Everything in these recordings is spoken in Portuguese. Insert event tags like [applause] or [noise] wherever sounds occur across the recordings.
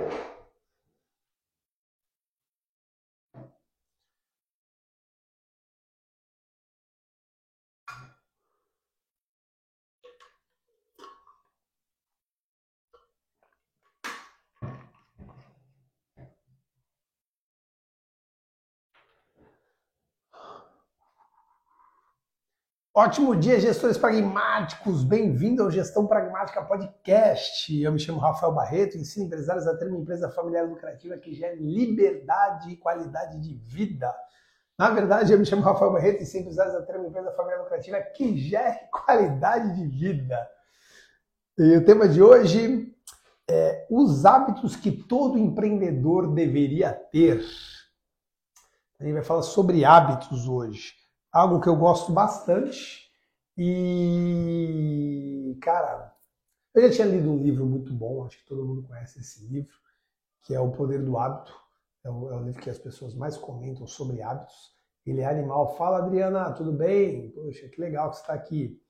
you. Ótimo dia, gestores pragmáticos! Bem-vindo ao Gestão Pragmática Podcast. Eu me chamo Rafael Barreto, ensino empresários a ter uma empresa familiar lucrativa que gere liberdade e qualidade de vida. Na verdade, eu me chamo Rafael Barreto, ensino empresários a ter uma empresa familiar lucrativa que gere [laughs] qualidade de vida. E o tema de hoje é os hábitos que todo empreendedor deveria ter. A gente vai falar sobre hábitos hoje algo que eu gosto bastante. E, cara, eu já tinha lido um livro muito bom, acho que todo mundo conhece esse livro, que é O Poder do Hábito. É o, é o livro que as pessoas mais comentam sobre hábitos. Ele é animal. Fala, Adriana, tudo bem? Poxa, que legal que você está aqui.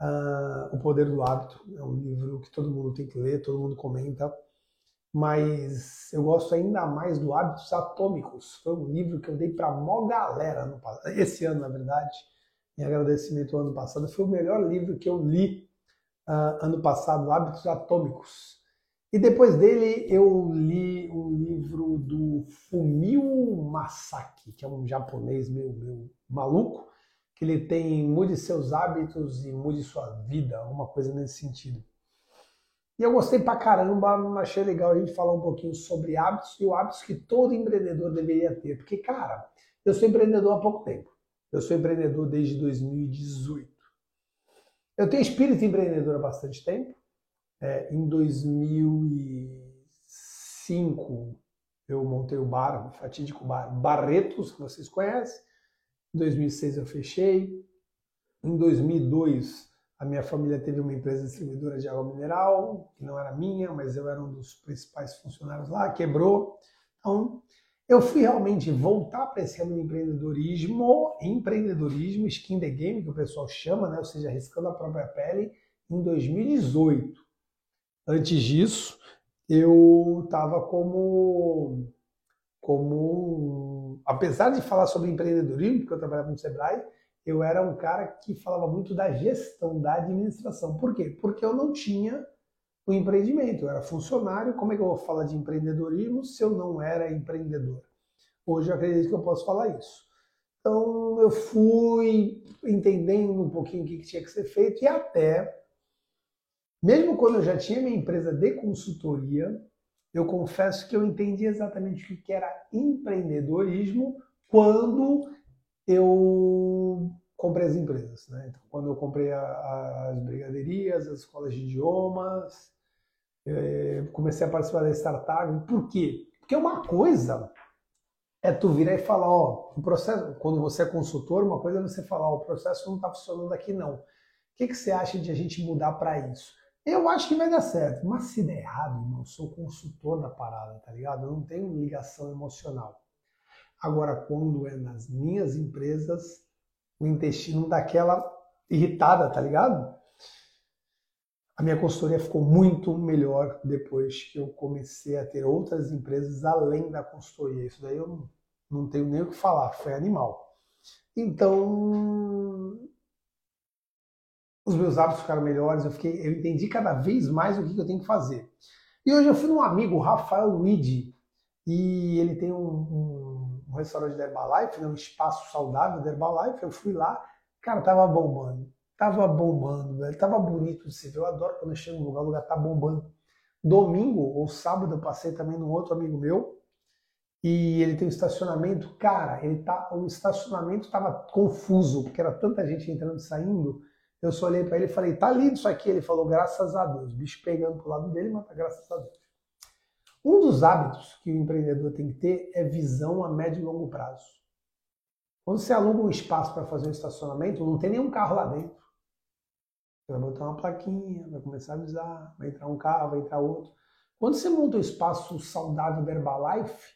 Uh, o Poder do Hábito é um livro que todo mundo tem que ler, todo mundo comenta mas eu gosto ainda mais do Hábitos Atômicos. Foi um livro que eu dei para mó galera no, esse ano, na verdade. Em agradecimento ao ano passado. Foi o melhor livro que eu li uh, ano passado, Hábitos Atômicos. E depois dele eu li um livro do Fumio Masaki, que é um japonês meio, meio maluco, que ele tem Mude seus hábitos e mude sua vida, alguma coisa nesse sentido. E eu gostei pra caramba, achei legal a gente falar um pouquinho sobre hábitos e os hábitos que todo empreendedor deveria ter. Porque, cara, eu sou empreendedor há pouco tempo. Eu sou empreendedor desde 2018. Eu tenho espírito empreendedor há bastante tempo. É, em 2005 eu montei o bar, o fatídico bar Barretos, que vocês conhecem. Em 2006 eu fechei. Em 2002 a minha família teve uma empresa distribuidora de água mineral, que não era minha, mas eu era um dos principais funcionários lá, quebrou. Então, eu fui realmente voltar para esse ramo de empreendedorismo, empreendedorismo, skin the game, que o pessoal chama, né? ou seja, arriscando a própria pele, em 2018. Antes disso, eu estava como, como, apesar de falar sobre empreendedorismo, porque eu trabalhava no Sebrae, eu era um cara que falava muito da gestão, da administração. Por quê? Porque eu não tinha o empreendimento, eu era funcionário. Como é que eu vou falar de empreendedorismo se eu não era empreendedor? Hoje eu acredito que eu posso falar isso. Então eu fui entendendo um pouquinho o que tinha que ser feito e até, mesmo quando eu já tinha minha empresa de consultoria, eu confesso que eu entendi exatamente o que era empreendedorismo quando eu comprei as empresas. Né? Então, quando eu comprei a, as brigaderias, as escolas de idiomas, é, comecei a participar da startup. Por quê? Porque uma coisa é tu virar e falar, ó, o processo, quando você é consultor, uma coisa é você falar, ó, o processo não está funcionando aqui não. O que, que você acha de a gente mudar para isso? Eu acho que vai dar certo, mas se der errado, irmão, eu sou consultor da parada, tá ligado? Eu não tenho ligação emocional. Agora, quando é nas minhas empresas, o intestino dá aquela irritada, tá ligado? A minha consultoria ficou muito melhor depois que eu comecei a ter outras empresas além da consultoria. Isso daí eu não, não tenho nem o que falar, foi animal. Então, os meus hábitos ficaram melhores, eu, fiquei, eu entendi cada vez mais o que, que eu tenho que fazer. E hoje eu fui num amigo, Rafael Luigi, e ele tem um, um, um restaurante da Herbalife, né, um espaço saudável da Herbalife. Eu fui lá, cara, tava bombando. Tava bombando, velho. Tava bonito de se ver. Eu adoro quando eu chego no lugar, o lugar tá bombando. Domingo ou sábado eu passei também num outro amigo meu e ele tem um estacionamento. Cara, ele tá, o estacionamento tava confuso, porque era tanta gente entrando e saindo. Eu só olhei para ele e falei, tá lindo isso aqui. Ele falou, graças a Deus. O bicho pegando pro lado dele, mas tá graças a Deus. Um dos hábitos que o empreendedor tem que ter é visão a médio e longo prazo. Quando você aluga um espaço para fazer um estacionamento, não tem nenhum carro lá dentro. Você vai botar uma plaquinha, vai começar a avisar, vai entrar um carro, vai entrar outro. Quando você monta um espaço saudável da Herbalife,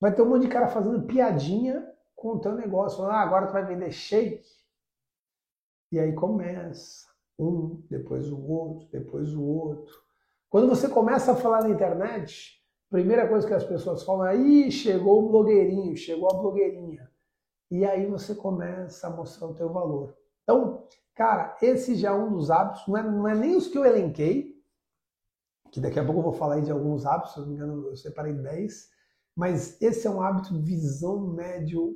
vai ter um monte de cara fazendo piadinha com o teu negócio. Falando, ah, agora tu vai vender shake. E aí começa um, depois o outro, depois o outro. Quando você começa a falar na internet, primeira coisa que as pessoas falam é: Ih, chegou o blogueirinho, chegou a blogueirinha. E aí você começa a mostrar o teu valor. Então, cara, esse já é um dos hábitos, não é, não é nem os que eu elenquei, que daqui a pouco eu vou falar aí de alguns hábitos, se não me engano, eu separei 10, mas esse é um hábito visão médio,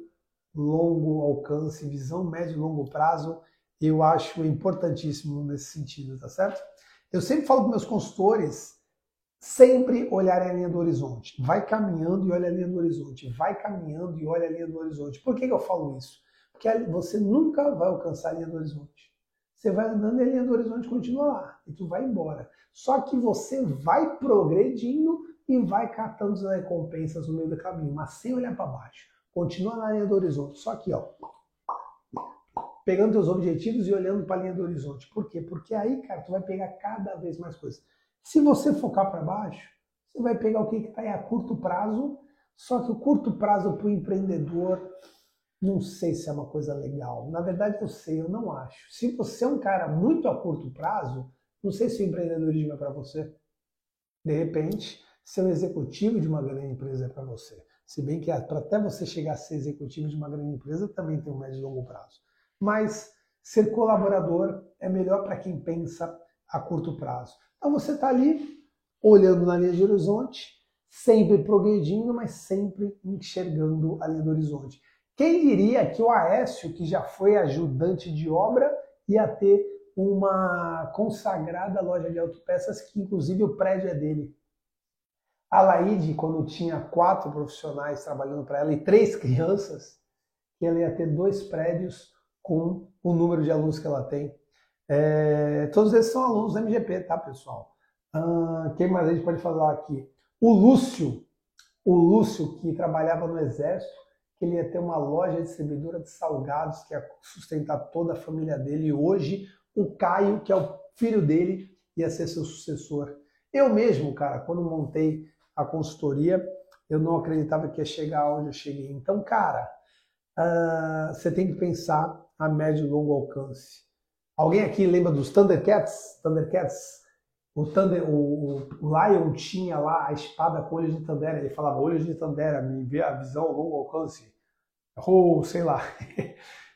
longo alcance, visão médio longo prazo, eu acho importantíssimo nesse sentido, tá certo? Eu sempre falo para meus consultores, sempre olhar a linha do horizonte. Vai caminhando e olha a linha do horizonte. Vai caminhando e olha a linha do horizonte. Por que, que eu falo isso? Porque você nunca vai alcançar a linha do horizonte. Você vai andando e a linha do horizonte continua lá. E tu vai embora. Só que você vai progredindo e vai catando as recompensas no meio do caminho, mas sem olhar para baixo. Continua na linha do horizonte. Só aqui, ó pegando teus objetivos e olhando para a linha do horizonte. Por quê? Porque aí, cara, tu vai pegar cada vez mais coisas. Se você focar para baixo, você vai pegar o que está aí a curto prazo, só que o curto prazo para o empreendedor, não sei se é uma coisa legal. Na verdade, eu sei, eu não acho. Se você é um cara muito a curto prazo, não sei se o empreendedorismo é para você. De repente, ser um executivo de uma grande empresa é para você. Se bem que para até você chegar a ser executivo de uma grande empresa, também tem um médio e longo prazo mas ser colaborador é melhor para quem pensa a curto prazo. Então você está ali olhando na linha de horizonte, sempre progredindo, mas sempre enxergando a linha do horizonte. Quem diria que o Aécio, que já foi ajudante de obra, ia ter uma consagrada loja de autopeças, que inclusive o prédio é dele. A Laide, quando tinha quatro profissionais trabalhando para ela e três [laughs] crianças, ela ia ter dois prédios com o número de alunos que ela tem. É, todos esses são alunos da MGP, tá, pessoal? Ah, quem mais a gente pode falar aqui? O Lúcio, o Lúcio que trabalhava no Exército, que ele ia ter uma loja distribuidora de salgados que ia sustentar toda a família dele. E hoje, o Caio, que é o filho dele, ia ser seu sucessor. Eu mesmo, cara, quando montei a consultoria, eu não acreditava que ia chegar onde eu cheguei. Então, cara, uh, você tem que pensar a médio e longo alcance. Alguém aqui lembra dos Thundercats? Thundercats? O, Thunder, o, o Lion tinha lá a espada com olhos de Tandera. Ele falava olhos de Tandera, me vê a visão longo alcance. Ou sei lá. [laughs]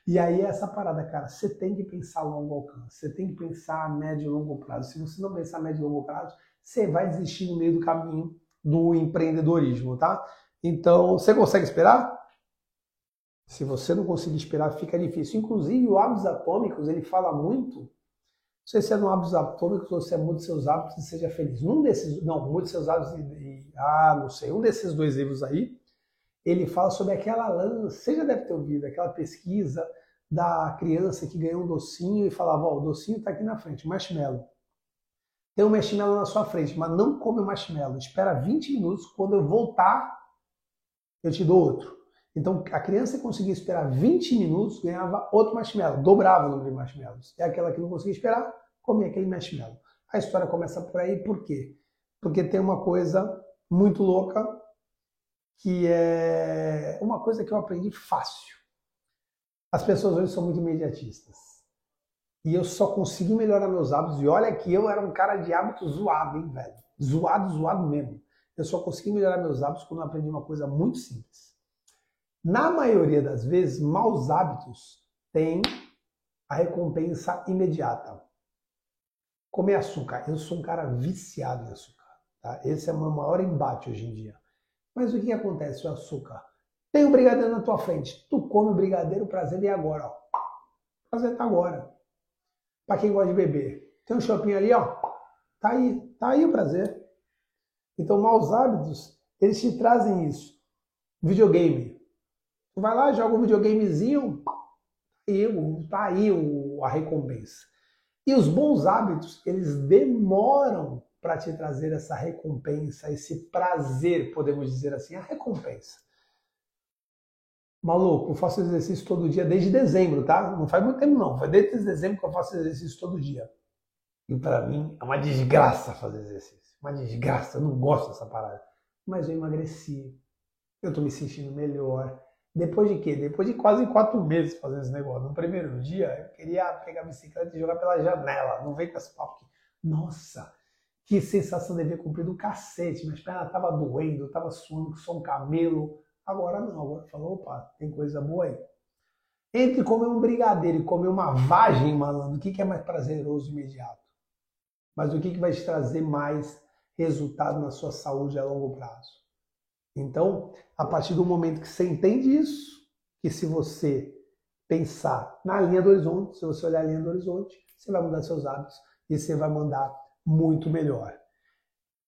E aí essa parada, cara, você tem que pensar a longo alcance, você tem que pensar a médio e longo prazo. Se você não pensar a médio e longo prazo, você vai desistir no meio do caminho do empreendedorismo, tá? Então, você consegue esperar? Se você não conseguir esperar, fica difícil. Inclusive, o Hábitos Atômicos, ele fala muito. Não sei se é no Hábitos Atômicos ou se é Mude Seus Hábitos e Seja Feliz. Um desses, não, Mude Seus Hábitos e, e, ah, não sei. Um desses dois livros aí, ele fala sobre aquela lança, você já deve ter ouvido, aquela pesquisa da criança que ganhou um docinho e falava, ó, oh, o docinho está aqui na frente, marshmallow. Tem um marshmallow na sua frente, mas não come o marshmallow. Espera 20 minutos, quando eu voltar, eu te dou outro. Então, a criança conseguia esperar 20 minutos ganhava outro marshmallow, dobrava o número de marshmallows. E aquela que não conseguia esperar, comia aquele marshmallow. A história começa por aí, por quê? Porque tem uma coisa muito louca, que é uma coisa que eu aprendi fácil. As pessoas hoje são muito imediatistas. E eu só consegui melhorar meus hábitos. E olha que eu era um cara de hábito zoado, hein, velho? Zoado, zoado mesmo. Eu só consegui melhorar meus hábitos quando eu aprendi uma coisa muito simples na maioria das vezes, maus hábitos têm a recompensa imediata. Comer açúcar. Eu sou um cara viciado em açúcar. Tá? Esse é o meu maior embate hoje em dia. Mas o que, acontece com o açúcar? Tem um brigadeiro na tua frente. Tu come o brigadeiro, o prazer e agora. Ó. O prazer tá agora. Para quem gosta de beber. Tem um shopping ali, ó. Tá aí. Tá aí o prazer. Então, maus hábitos, eles te trazem isso. Videogame. Vai lá, joga um videogamezinho, e tá aí a recompensa. E os bons hábitos, eles demoram para te trazer essa recompensa, esse prazer, podemos dizer assim, a recompensa. Maluco, eu faço exercício todo dia desde dezembro, tá? Não faz muito tempo não, foi desde dezembro que eu faço exercício todo dia. E para mim é uma desgraça fazer exercício, uma desgraça, eu não gosto dessa parada. Mas eu emagreci, eu tô me sentindo melhor, depois de quê? Depois de quase quatro meses fazendo esse negócio. No primeiro dia, eu queria pegar a bicicleta e jogar pela janela. Não vem com esse papo aqui. Nossa, Que sensação de ver cumprido do cacete. Minhas pernas tava doendo, tava suando que sou um camelo. Agora não, agora falou, opa, tem coisa boa aí. Entre comer um brigadeiro e comer uma vagem, malandro, o que, que é mais prazeroso imediato? Mas o que, que vai te trazer mais resultado na sua saúde a longo prazo? Então, a partir do momento que você entende isso, que se você pensar na linha do horizonte, se você olhar a linha do horizonte, você vai mudar seus hábitos e você vai mandar muito melhor.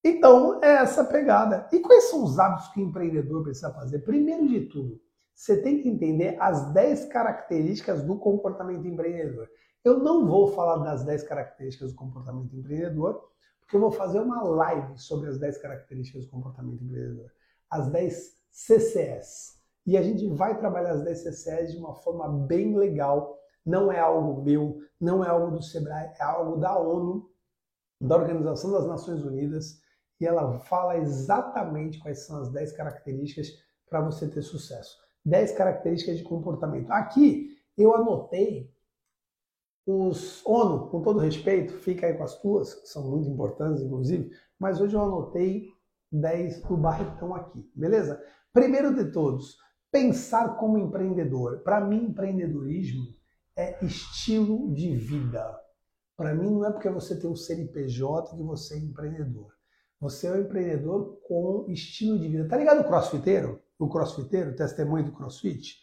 Então, é essa pegada. E quais são os hábitos que o empreendedor precisa fazer? Primeiro de tudo, você tem que entender as 10 características do comportamento empreendedor. Eu não vou falar das 10 características do comportamento empreendedor, porque eu vou fazer uma live sobre as 10 características do comportamento empreendedor. As 10 CCS. E a gente vai trabalhar as 10 CCS de uma forma bem legal. Não é algo meu, não é algo do Sebrae, é algo da ONU, da Organização das Nações Unidas, e ela fala exatamente quais são as 10 características para você ter sucesso. 10 características de comportamento. Aqui eu anotei os ONU, com todo respeito, fica aí com as tuas, que são muito importantes, inclusive, mas hoje eu anotei 10 do Barretão aqui, beleza? Primeiro de todos, pensar como empreendedor. Para mim, empreendedorismo é estilo de vida. Para mim, não é porque você tem um CNPJ que você é empreendedor. Você é um empreendedor com estilo de vida. Tá ligado o crossfiteiro? O crossfiteiro, testemunho do crossfit?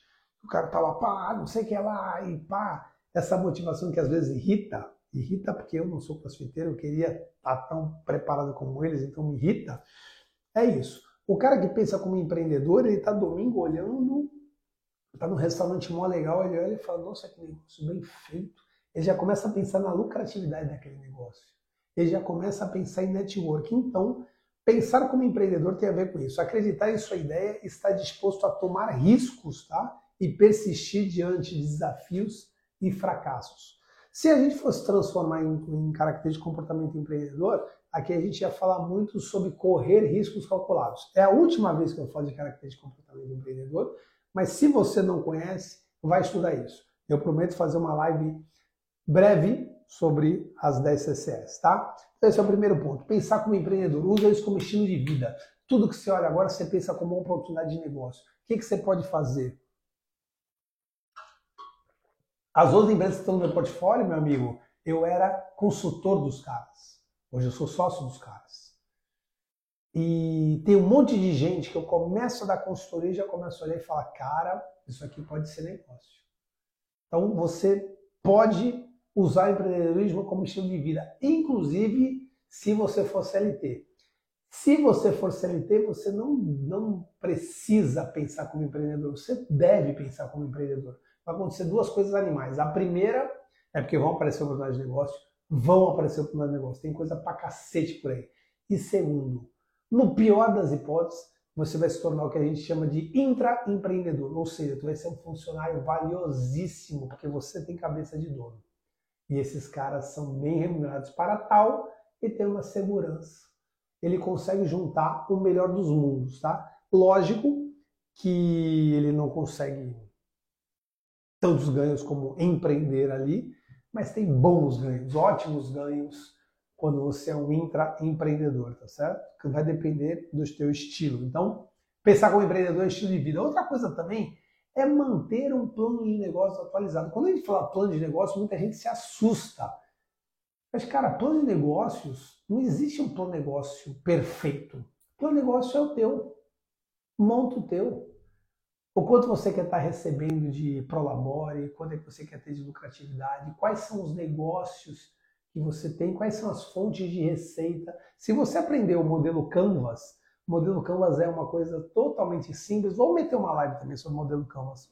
O cara tá lá, pá, não sei o que é lá, e pá, essa motivação que às vezes irrita, irrita porque eu não sou crossfiteiro, eu queria estar tá tão preparado como eles, então me irrita. É isso. O cara que pensa como empreendedor, ele está domingo olhando, está no restaurante mó legal, ele olha e fala, nossa, que negócio bem feito. Ele já começa a pensar na lucratividade daquele negócio. Ele já começa a pensar em network. Então, pensar como empreendedor tem a ver com isso. Acreditar em sua ideia, estar disposto a tomar riscos, tá? E persistir diante de desafios e fracassos. Se a gente fosse transformar em, em característica de comportamento empreendedor, aqui a gente ia falar muito sobre correr riscos calculados. É a última vez que eu falo de característica de comportamento empreendedor, mas se você não conhece, vai estudar isso. Eu prometo fazer uma live breve sobre as 10 CCS, tá? Então esse é o primeiro ponto. Pensar como empreendedor, usa isso como estilo de vida. Tudo que você olha agora, você pensa como uma oportunidade de negócio. O que, que você pode fazer? As outras empresas que estão no meu portfólio, meu amigo, eu era consultor dos caras. Hoje eu sou sócio dos caras. E tem um monte de gente que eu começo a dar consultoria e já começo a olhar e falar, cara, isso aqui pode ser negócio. Então você pode usar o empreendedorismo como estilo de vida, inclusive se você for CLT. Se você for CLT, você não, não precisa pensar como empreendedor, você deve pensar como empreendedor vai acontecer duas coisas animais. A primeira é porque vão aparecer oportunidades de negócio, vão aparecer oportunidades de negócio. Tem coisa pra cacete por aí. E segundo, no pior das hipóteses, você vai se tornar o que a gente chama de intraempreendedor, ou seja, tu vai ser um funcionário valiosíssimo, porque você tem cabeça de dono. E esses caras são bem remunerados para tal e tem uma segurança. Ele consegue juntar o melhor dos mundos, tá? Lógico que ele não consegue tantos ganhos como empreender ali, mas tem bons ganhos, ótimos ganhos quando você é um intraempreendedor, tá certo? Que vai depender do teu estilo. Então, pensar como empreendedor é estilo de vida. Outra coisa também é manter um plano de negócio atualizado. Quando a gente fala plano de negócio, muita gente se assusta. Mas, cara, plano de negócios, não existe um plano de negócio perfeito. Plano de negócio é o teu. Monta o teu o quanto você quer estar recebendo de prolabore, quanto é que você quer ter de lucratividade, quais são os negócios que você tem, quais são as fontes de receita. Se você aprender o modelo Canvas, o modelo Canvas é uma coisa totalmente simples. Vou meter uma live também sobre o modelo Canvas.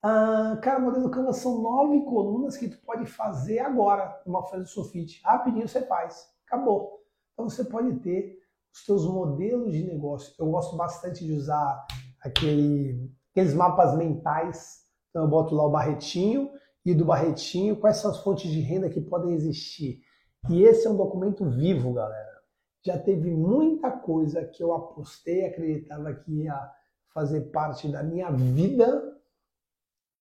Ah, cara, o modelo Canvas são nove colunas que tu pode fazer agora numa folha de sulfite. Rapidinho você faz. Acabou. Então você pode ter os seus modelos de negócio. Eu gosto bastante de usar aquele, aqueles mapas mentais. Então eu boto lá o Barretinho e do Barretinho quais são as fontes de renda que podem existir. E esse é um documento vivo, galera. Já teve muita coisa que eu apostei, acreditava que ia fazer parte da minha vida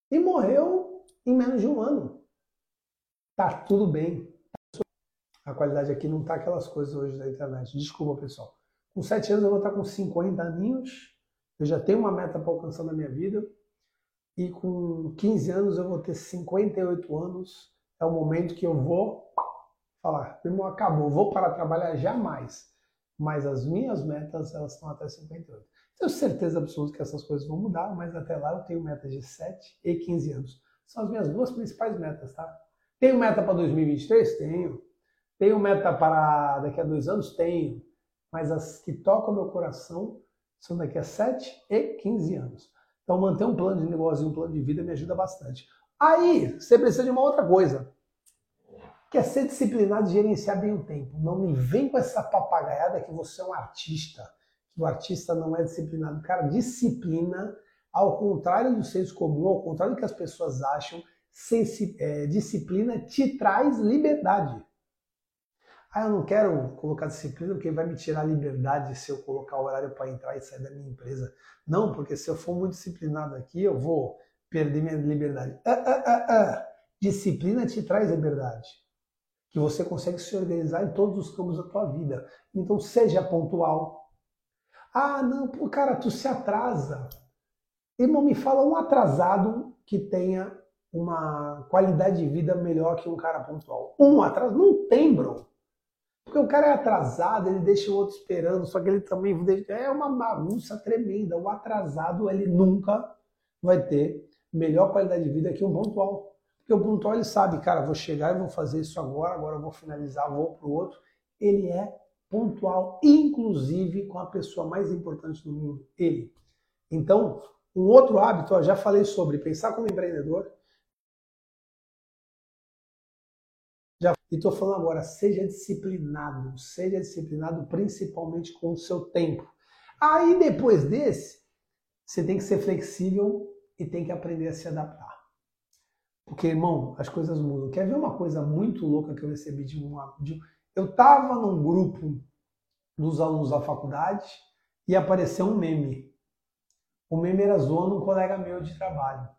e morreu em menos de um ano. Tá tudo bem. A qualidade aqui não tá aquelas coisas hoje da internet. Desculpa, pessoal. Com 7 anos eu vou estar com 50 aninhos. Eu já tenho uma meta para alcançar na minha vida. E com 15 anos eu vou ter 58 anos. É o momento que eu vou falar, irmão, acabou, vou parar de trabalhar jamais. Mas as minhas metas, elas estão até 58. Tenho certeza absoluta que essas coisas vão mudar, mas até lá eu tenho metas de 7 e 15 anos. São as minhas duas principais metas, tá? Tenho meta para 2023? Tenho. Tenho meta para daqui a dois anos? Tenho. Mas as que tocam meu coração são daqui a 7 e 15 anos. Então manter um plano de negócio e um plano de vida me ajuda bastante. Aí, você precisa de uma outra coisa que é ser disciplinado e gerenciar bem o tempo. Não me vem com essa papagaiada que você é um artista, que o artista não é disciplinado. Cara, disciplina, ao contrário do senso comum, ao contrário do que as pessoas acham, é, disciplina te traz liberdade. Ah, eu não quero colocar disciplina porque vai me tirar a liberdade se eu colocar o horário para entrar e sair da minha empresa. Não, porque se eu for muito disciplinado aqui, eu vou perder minha liberdade. Ah, ah, ah, ah. Disciplina te traz liberdade que você consegue se organizar em todos os campos da tua vida. Então seja pontual. Ah, não, pô, cara, tu se atrasa. Irmão, me fala um atrasado que tenha uma qualidade de vida melhor que um cara pontual. Um atraso não tem, bro. Porque o cara é atrasado, ele deixa o outro esperando, só que ele também deixa... é uma bagunça tremenda. O atrasado, ele nunca vai ter melhor qualidade de vida que um pontual. Porque o pontual ele sabe, cara, vou chegar e vou fazer isso agora, agora vou finalizar, vou para o outro. Ele é pontual, inclusive com a pessoa mais importante do mundo, ele. Então, um outro hábito, ó, já falei sobre pensar como empreendedor. E estou falando agora, seja disciplinado, seja disciplinado principalmente com o seu tempo. Aí depois desse, você tem que ser flexível e tem que aprender a se adaptar. Porque, irmão, as coisas mudam. Quer ver uma coisa muito louca que eu recebi de uma. De, eu estava num grupo dos alunos da faculdade e apareceu um meme. O meme era zoando um colega meu de trabalho.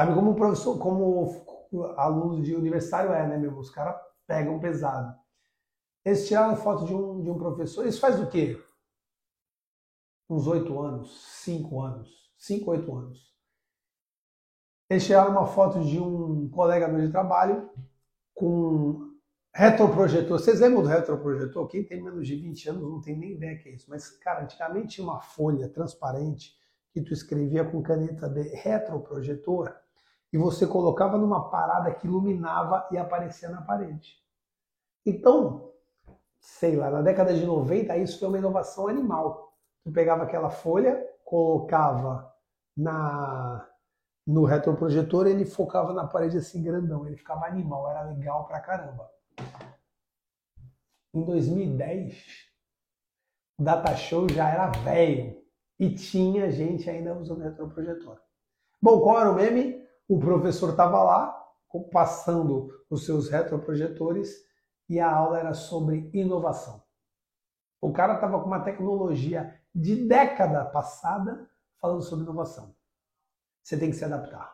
Sabe como professor, como aluno de universitário é, né, meu? Os caras pegam pesado. Eles tiraram foto de um, de um professor. Isso faz o quê? Uns oito anos, cinco anos, cinco, oito anos. Eles tiraram uma foto de um colega meu de trabalho com retroprojetor. Vocês lembram do retroprojetor? Quem tem menos de 20 anos não tem nem ideia que é isso. Mas, cara, antigamente tinha uma folha transparente que tu escrevia com caneta de retroprojetor e você colocava numa parada que iluminava e aparecia na parede. Então, sei lá, na década de 90 isso foi uma inovação animal. Tu pegava aquela folha, colocava na no retroprojetor ele focava na parede assim grandão, ele ficava animal, era legal pra caramba. Em 2010, o Data Show já era velho e tinha gente ainda usando retroprojetor. Bom, qual era o meme? O professor estava lá passando os seus retroprojetores e a aula era sobre inovação. O cara estava com uma tecnologia de década passada falando sobre inovação. Você tem que se adaptar.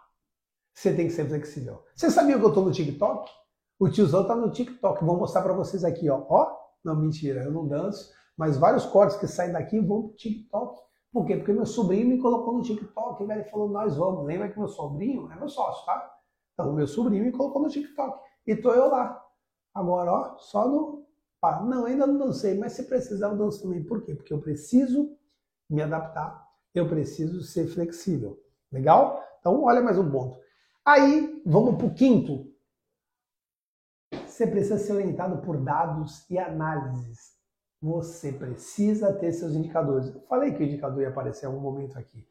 Você tem que ser flexível. Você sabia que eu estou no TikTok? O tiozão está no TikTok. Vou mostrar para vocês aqui, ó. Ó, não, mentira, eu não danço. Mas vários cortes que saem daqui vão pro TikTok. Por quê? Porque meu sobrinho me colocou no TikTok. Ele falou, nós vamos. Lembra que meu sobrinho é meu sócio, tá? Então, meu sobrinho me colocou no TikTok. E tô eu lá. Agora, ó, só no. Ah, não, ainda não dancei, mas se precisar, eu danço também. Por quê? Porque eu preciso me adaptar. Eu preciso ser flexível. Legal? Então, olha mais um ponto. Aí, vamos para o quinto. Você precisa ser orientado por dados e análises. Você precisa ter seus indicadores. Eu falei que o indicador ia aparecer em algum momento aqui.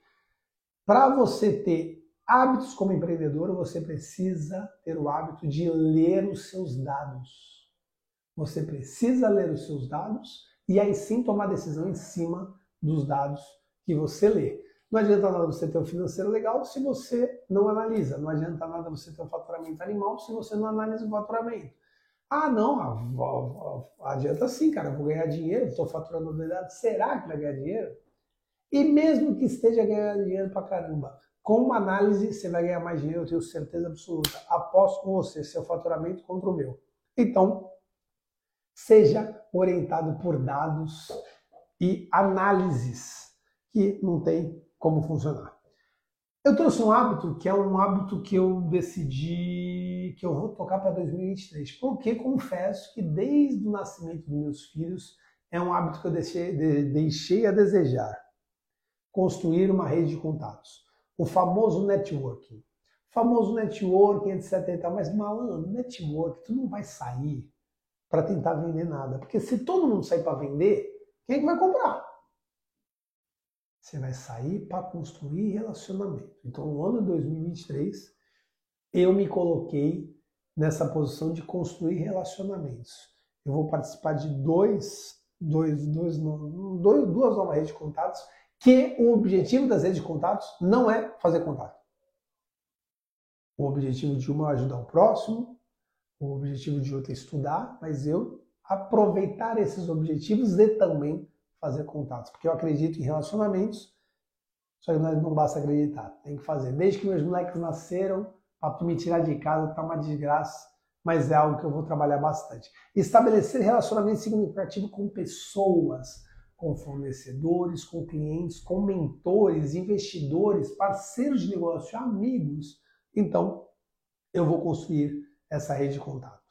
Para você ter hábitos como empreendedor, você precisa ter o hábito de ler os seus dados. Você precisa ler os seus dados e aí sim tomar decisão em cima dos dados que você lê. Não adianta nada você ter um financeiro legal se você não analisa. Não adianta nada você ter um faturamento animal se você não analisa o faturamento. Ah, não, adianta sim, cara, vou ganhar dinheiro, estou faturando verdade. Será que vai ganhar dinheiro? E mesmo que esteja ganhando dinheiro pra caramba, com uma análise você vai ganhar mais dinheiro, eu tenho certeza absoluta. Aposto com você, seu faturamento contra o meu. Então, Seja orientado por dados e análises que não tem como funcionar. Eu trouxe um hábito que é um hábito que eu decidi que eu vou tocar para 2023, porque confesso que desde o nascimento dos meus filhos é um hábito que eu deixei, de, deixei a desejar. Construir uma rede de contatos. O famoso networking. O famoso networking, etc e tal. Mas, malandro, networking, tu não vai sair para tentar vender nada. Porque se todo mundo sair para vender, quem é que vai comprar? Você vai sair para construir relacionamento. Então, no ano 2023, eu me coloquei nessa posição de construir relacionamentos. Eu vou participar de dois, dois, dois, dois, duas novas redes de contatos, que o objetivo das redes de contatos não é fazer contato. O objetivo de uma é ajudar o próximo, o objetivo de outra é estudar, mas eu aproveitar esses objetivos e também fazer contatos, porque eu acredito em relacionamentos, só que não basta acreditar, tem que fazer. Desde que meus moleques nasceram, para me tirar de casa tá uma desgraça, mas é algo que eu vou trabalhar bastante. Estabelecer relacionamento significativo com pessoas, com fornecedores, com clientes, com mentores, investidores, parceiros de negócio, amigos. Então, eu vou construir essa rede de contato.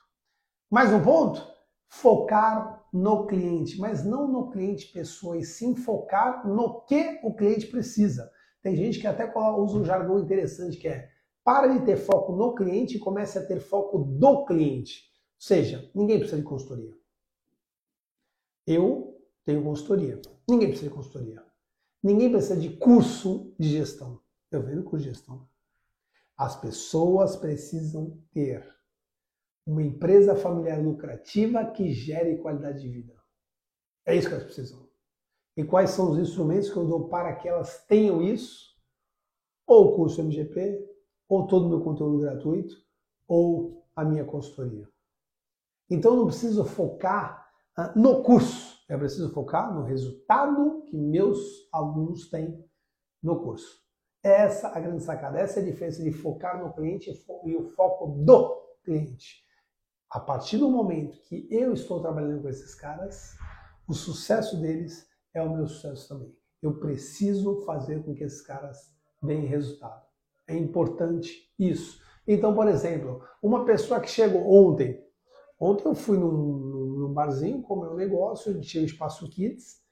Mais um ponto? Focar no cliente, mas não no cliente pessoa, e sim focar no que o cliente precisa. Tem gente que até usa um jargão interessante que é para de ter foco no cliente e comece a ter foco do cliente. Ou seja, ninguém precisa de consultoria. Eu tenho consultoria. Ninguém precisa de consultoria. Ninguém precisa de curso de gestão. Eu vendo curso de gestão. As pessoas precisam ter uma empresa familiar lucrativa que gere qualidade de vida. É isso que elas precisam. E quais são os instrumentos que eu dou para que elas tenham isso? Ou o curso MGP, ou todo o meu conteúdo gratuito, ou a minha consultoria. Então eu não preciso focar ah, no curso, eu preciso focar no resultado que meus alunos têm no curso. Essa é a grande sacada, essa é a diferença de focar no cliente e o foco do cliente. A partir do momento que eu estou trabalhando com esses caras, o sucesso deles é o meu sucesso também. Eu preciso fazer com que esses caras deem resultado. É importante isso. Então, por exemplo, uma pessoa que chegou ontem, ontem eu fui num, num barzinho com o meu negócio, tinha o Espaço Kids,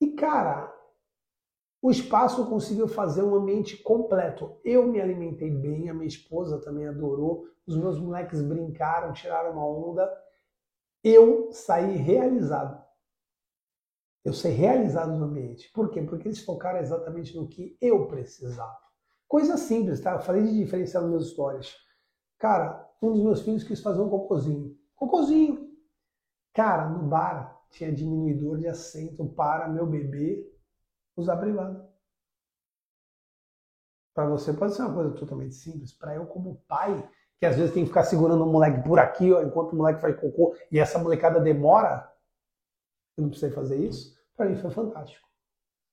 e cara, o espaço conseguiu fazer um ambiente completo. Eu me alimentei bem, a minha esposa também adorou, os meus moleques brincaram, tiraram uma onda. Eu saí realizado. Eu saí realizado no ambiente. Por quê? Porque eles focaram exatamente no que eu precisava. Coisa simples, tá? Eu falei de diferenciar nas minhas histórias. Cara, um dos meus filhos quis fazer um cocôzinho. Cocôzinho. Cara, no bar tinha diminuidor de assento para meu bebê usar privado. Para você pode ser uma coisa totalmente simples. Para eu, como pai, que às vezes tem que ficar segurando o moleque por aqui, ó, enquanto o moleque faz cocô, e essa molecada demora, eu não precisei fazer isso, para mim foi fantástico.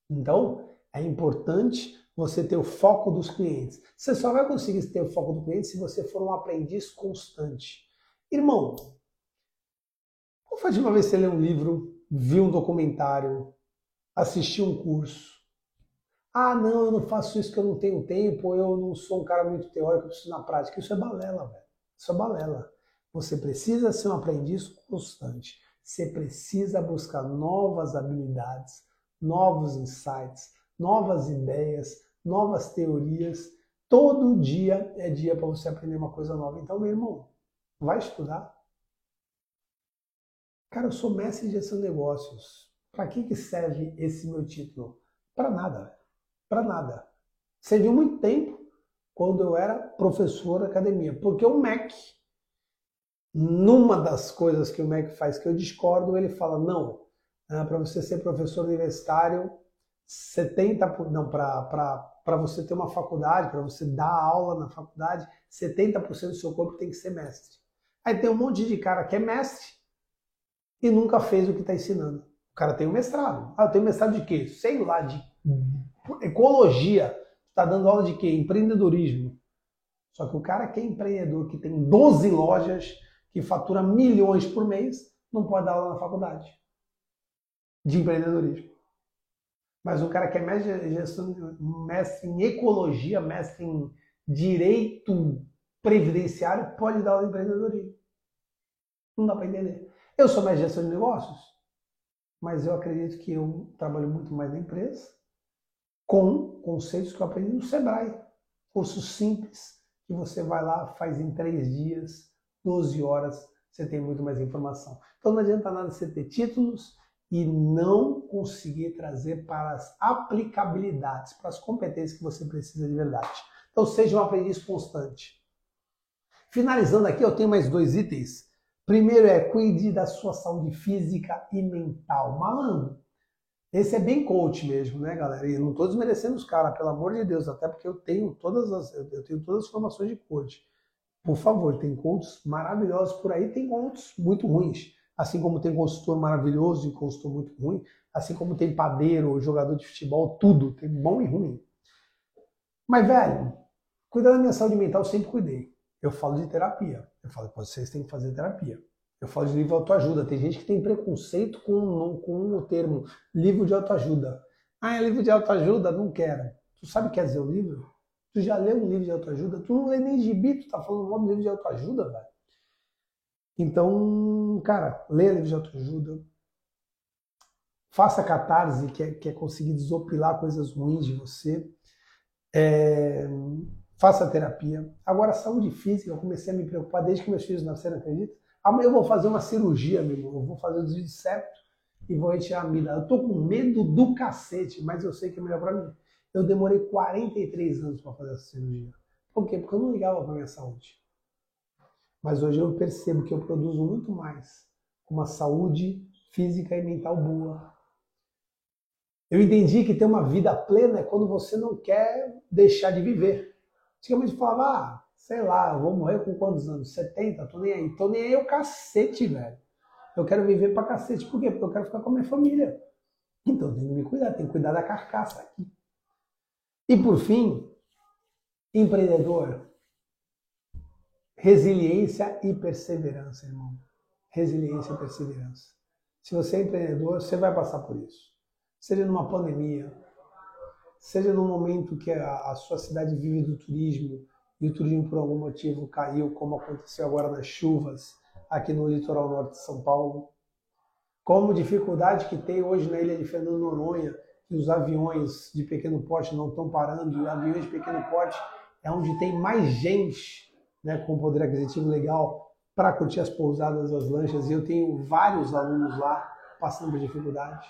Então, é importante você ter o foco dos clientes. Você só vai conseguir ter o foco do cliente se você for um aprendiz constante. Irmão, qual foi a última vez que você leu um livro, viu um documentário, assistiu um curso? Ah, não, eu não faço isso que eu não tenho tempo, eu não sou um cara muito teórico, eu preciso na prática. Isso é balela, velho. Isso é balela. Você precisa ser um aprendiz constante. Você precisa buscar novas habilidades, novos insights, novas ideias, novas teorias. Todo dia é dia para você aprender uma coisa nova. Então, meu irmão, vai estudar. Cara, eu sou mestre de gestão de negócios. Para que, que serve esse meu título? Para nada, para nada. Serviu muito tempo quando eu era professor da academia, porque o MEC, numa das coisas que o MEC faz que eu discordo, ele fala: não, ah, para você ser professor universitário, 70%, não, para você ter uma faculdade, para você dar aula na faculdade, 70% do seu corpo tem que ser mestre. Aí tem um monte de cara que é mestre e nunca fez o que está ensinando. O cara tem um mestrado. Ah, eu tenho mestrado de quê? Sei lá, de ecologia, está dando aula de quê? Empreendedorismo. Só que o cara que é empreendedor, que tem 12 lojas, que fatura milhões por mês, não pode dar aula na faculdade de empreendedorismo. Mas um cara que é mestre em ecologia, mestre em direito previdenciário, pode dar aula de empreendedorismo. Não dá para entender. Eu sou mestre de gestão de negócios, mas eu acredito que eu trabalho muito mais na empresa com conceitos que eu aprendi no Sebrae. Curso simples, que você vai lá, faz em três dias, 12 horas, você tem muito mais informação. Então não adianta nada você ter títulos e não conseguir trazer para as aplicabilidades, para as competências que você precisa de verdade. Então seja um aprendiz constante. Finalizando aqui, eu tenho mais dois itens. Primeiro é cuide da sua saúde física e mental. Malandro, esse é bem coach mesmo, né, galera? E não estou desmerecendo os caras, pelo amor de Deus, até porque eu tenho todas as, eu tenho todas as formações de coach. Por favor, tem coaches maravilhosos por aí, tem coaches muito ruins. Assim como tem consultor maravilhoso e consultor muito ruim, assim como tem padeiro, jogador de futebol, tudo, tem bom e ruim. Mas, velho, cuidar da minha saúde mental eu sempre cuidei. Eu falo de terapia. Eu falo vocês têm que fazer terapia. Eu falo de livro de autoajuda. Tem gente que tem preconceito com, com o termo livro de autoajuda. Ah, é livro de autoajuda? Não quero. Tu sabe o que quer dizer o livro? Tu já leu um livro de autoajuda? Tu não lê nem gibi, tu tá falando o nome do livro de autoajuda, velho. Então, cara, leia livro de autoajuda. Faça catarse, que é, que é conseguir desopilar coisas ruins de você. É, faça terapia. Agora, saúde física, eu comecei a me preocupar desde que meus filhos nasceram, acredita? Amanhã eu vou fazer uma cirurgia, meu irmão. Eu vou fazer o desvio de septo e vou retirar a amígdala. Eu tô com medo do cacete, mas eu sei que é melhor para mim. Eu demorei 43 anos para fazer essa cirurgia. Por quê? Porque eu não ligava para minha saúde. Mas hoje eu percebo que eu produzo muito mais uma saúde física e mental boa. Eu entendi que ter uma vida plena é quando você não quer deixar de viver. Antigamente falava, ah, sei lá, eu vou morrer com quantos anos? 70? Tô nem aí. Tô nem aí o cacete, velho. Eu quero viver pra cacete. Por quê? Porque eu quero ficar com a minha família. Então eu tenho que me cuidar, tenho que cuidar da carcaça aqui. E por fim, empreendedor, resiliência e perseverança, irmão. Resiliência e perseverança. Se você é empreendedor, você vai passar por isso. Seja numa pandemia, seja num momento que a, a sua cidade vive do turismo e o turismo por algum motivo caiu, como aconteceu agora nas chuvas aqui no litoral norte de São Paulo. Como dificuldade que tem hoje na ilha de Fernando Noronha, que os aviões de pequeno porte não estão parando, e aviões de pequeno porte é onde tem mais gente né, com poder aquisitivo legal para curtir as pousadas, as lanchas, e eu tenho vários alunos lá passando por dificuldade.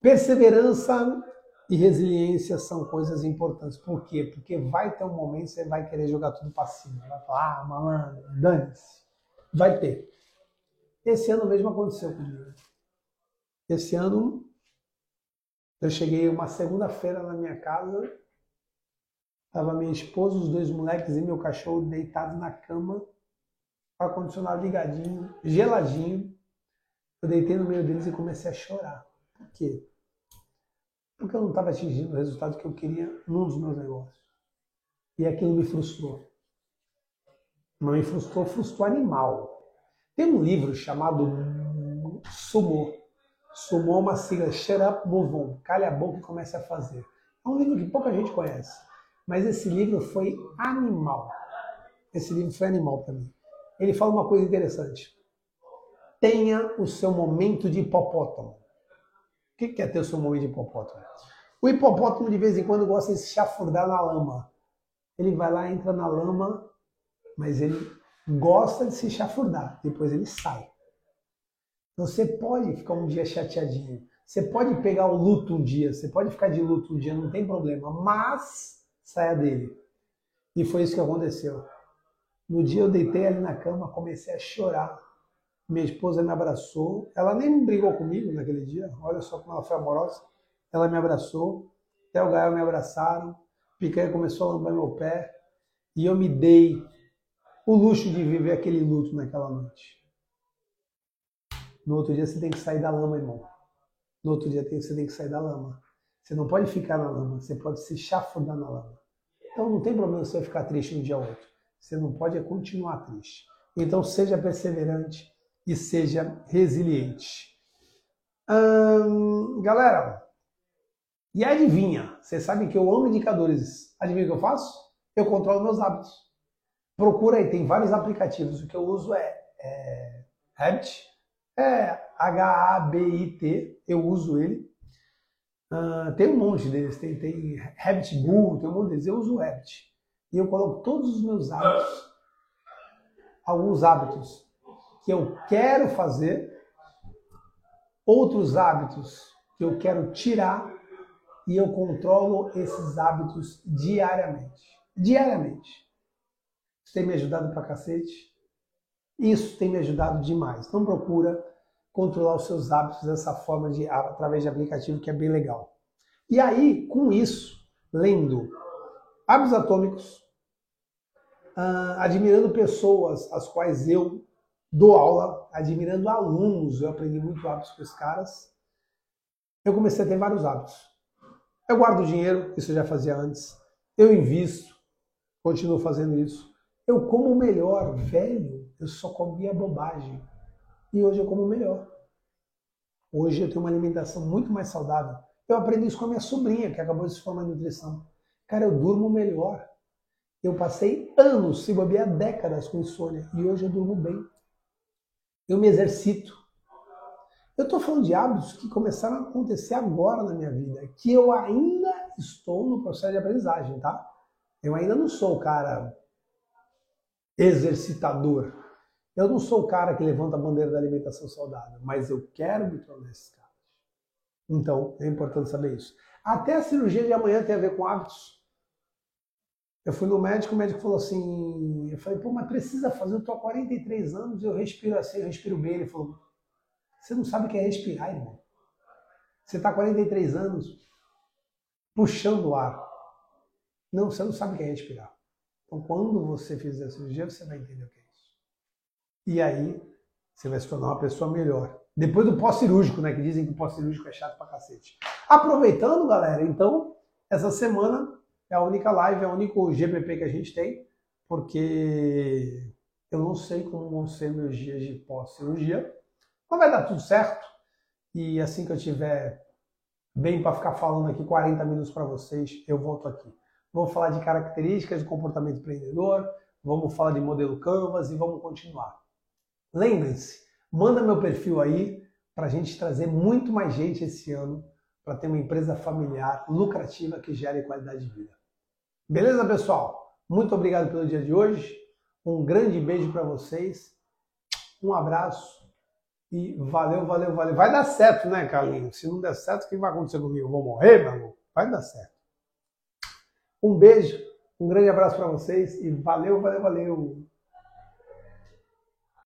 Perseverança e resiliência são coisas importantes. Por quê? Porque vai ter um momento que você vai querer jogar tudo para cima. Vai falar, ah, malandro, dane-se. Vai ter. Esse ano mesmo aconteceu comigo. Esse ano eu cheguei uma segunda-feira na minha casa Tava minha esposa, os dois moleques e meu cachorro deitados na cama, ar-condicionado ligadinho, geladinho. Eu deitei no meio deles e comecei a chorar. Por quê? Porque eu não estava atingindo o resultado que eu queria num dos meus negócios. E aquilo me frustrou. Não me frustrou, frustrou animal. Tem um livro chamado Sumo. Sumo é uma sigla, Shut Up, Move On. Calha a boca e comece a fazer. É um livro que pouca gente conhece. Mas esse livro foi animal. Esse livro foi animal para mim. Ele fala uma coisa interessante. Tenha o seu momento de hipopótamo. O que é ter o seu momento de hipopótamo? O hipopótamo, de vez em quando, gosta de se chafurdar na lama. Ele vai lá, entra na lama, mas ele gosta de se chafurdar. Depois ele sai. Você pode ficar um dia chateadinho. Você pode pegar o luto um dia. Você pode ficar de luto um dia, não tem problema. Mas saia dele. E foi isso que aconteceu. No dia eu deitei ali na cama, comecei a chorar. Minha esposa me abraçou. Ela nem brigou comigo naquele dia. Olha só como ela foi amorosa. Ela me abraçou. Até o Gael me abraçaram. Picanha começou a lamber meu pé. E eu me dei o luxo de viver aquele luto naquela noite. No outro dia você tem que sair da lama, irmão. No outro dia você tem que sair da lama. Você não pode ficar na lama, você pode se chafurdar na lama. Então não tem problema você ficar triste no dia 8. Você não pode continuar triste. Então seja perseverante e seja resiliente. Hum, galera, e adivinha? Vocês sabem que eu amo indicadores. Adivinha o que eu faço? Eu controlo meus hábitos. Procura aí, tem vários aplicativos. O que eu uso é, é Habit, é H-A-B-I-T, eu uso ele. Uh, tem um monte deles, tem, tem Habit Bull, tem um monte deles. Eu uso o Habit. E eu coloco todos os meus hábitos, alguns hábitos que eu quero fazer, outros hábitos que eu quero tirar e eu controlo esses hábitos diariamente. Diariamente. Isso tem me ajudado pra cacete. Isso tem me ajudado demais. Então procura controlar os seus hábitos dessa forma de através de aplicativo que é bem legal. E aí, com isso, lendo Hábitos Atômicos, uh, admirando pessoas às quais eu dou aula, admirando alunos, eu aprendi muito hábitos com esses caras. Eu comecei a ter vários hábitos. Eu guardo dinheiro, isso eu já fazia antes. Eu invisto, continuo fazendo isso. Eu como melhor, velho, eu só comia bobagem. E hoje eu como melhor. Hoje eu tenho uma alimentação muito mais saudável. Eu aprendi isso com a minha sobrinha, que acabou de se formar em nutrição. Cara, eu durmo melhor. Eu passei anos, se bobear décadas com insônia, e hoje eu durmo bem. Eu me exercito. Eu estou falando de hábitos que começaram a acontecer agora na minha vida, que eu ainda estou no processo de aprendizagem, tá? Eu ainda não sou o cara exercitador. Eu não sou o cara que levanta a bandeira da alimentação saudável, mas eu quero me tornar esse cara. Então, é importante saber isso. Até a cirurgia de amanhã tem a ver com hábitos. Eu fui no médico, o médico falou assim, eu falei, pô, mas precisa fazer, eu tô há 43 anos, eu respiro assim, eu respiro bem. Ele falou, você não sabe o que é respirar, irmão. Você está 43 anos puxando o ar. Não, você não sabe o que é respirar. Então, quando você fizer a cirurgia, você vai entender o que é isso. E aí, você vai se tornar uma pessoa melhor. Depois do pós-cirúrgico, né? Que dizem que o pós-cirúrgico é chato pra cacete. Aproveitando, galera, então, essa semana é a única live, é o único GPP que a gente tem, porque eu não sei como vão ser meus dias de pós-cirurgia. Mas vai dar tudo certo. E assim que eu tiver bem para ficar falando aqui 40 minutos para vocês, eu volto aqui. Vamos falar de características de comportamento empreendedor, vamos falar de modelo Canvas e vamos continuar. Lembrem-se, manda meu perfil aí para a gente trazer muito mais gente esse ano para ter uma empresa familiar lucrativa que gere qualidade de vida. Beleza, pessoal? Muito obrigado pelo dia de hoje. Um grande beijo para vocês. Um abraço e valeu, valeu, valeu. Vai dar certo, né, Carlinhos? Se não der certo, o que vai acontecer comigo? Eu vou morrer, meu irmão? Vai dar certo. Um beijo, um grande abraço para vocês e valeu, valeu, valeu.